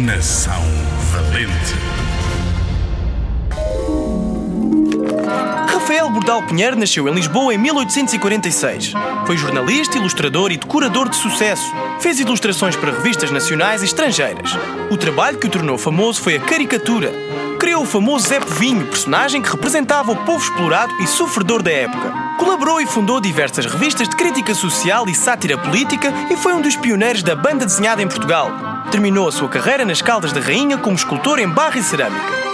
Nação. Bordal Pinheiro nasceu em Lisboa em 1846. Foi jornalista, ilustrador e decorador de sucesso. Fez ilustrações para revistas nacionais e estrangeiras. O trabalho que o tornou famoso foi a caricatura. Criou o famoso Zé Povinho, personagem que representava o povo explorado e sofredor da época. Colaborou e fundou diversas revistas de crítica social e sátira política e foi um dos pioneiros da banda desenhada em Portugal. Terminou a sua carreira nas Caldas da Rainha como escultor em barro e cerâmica.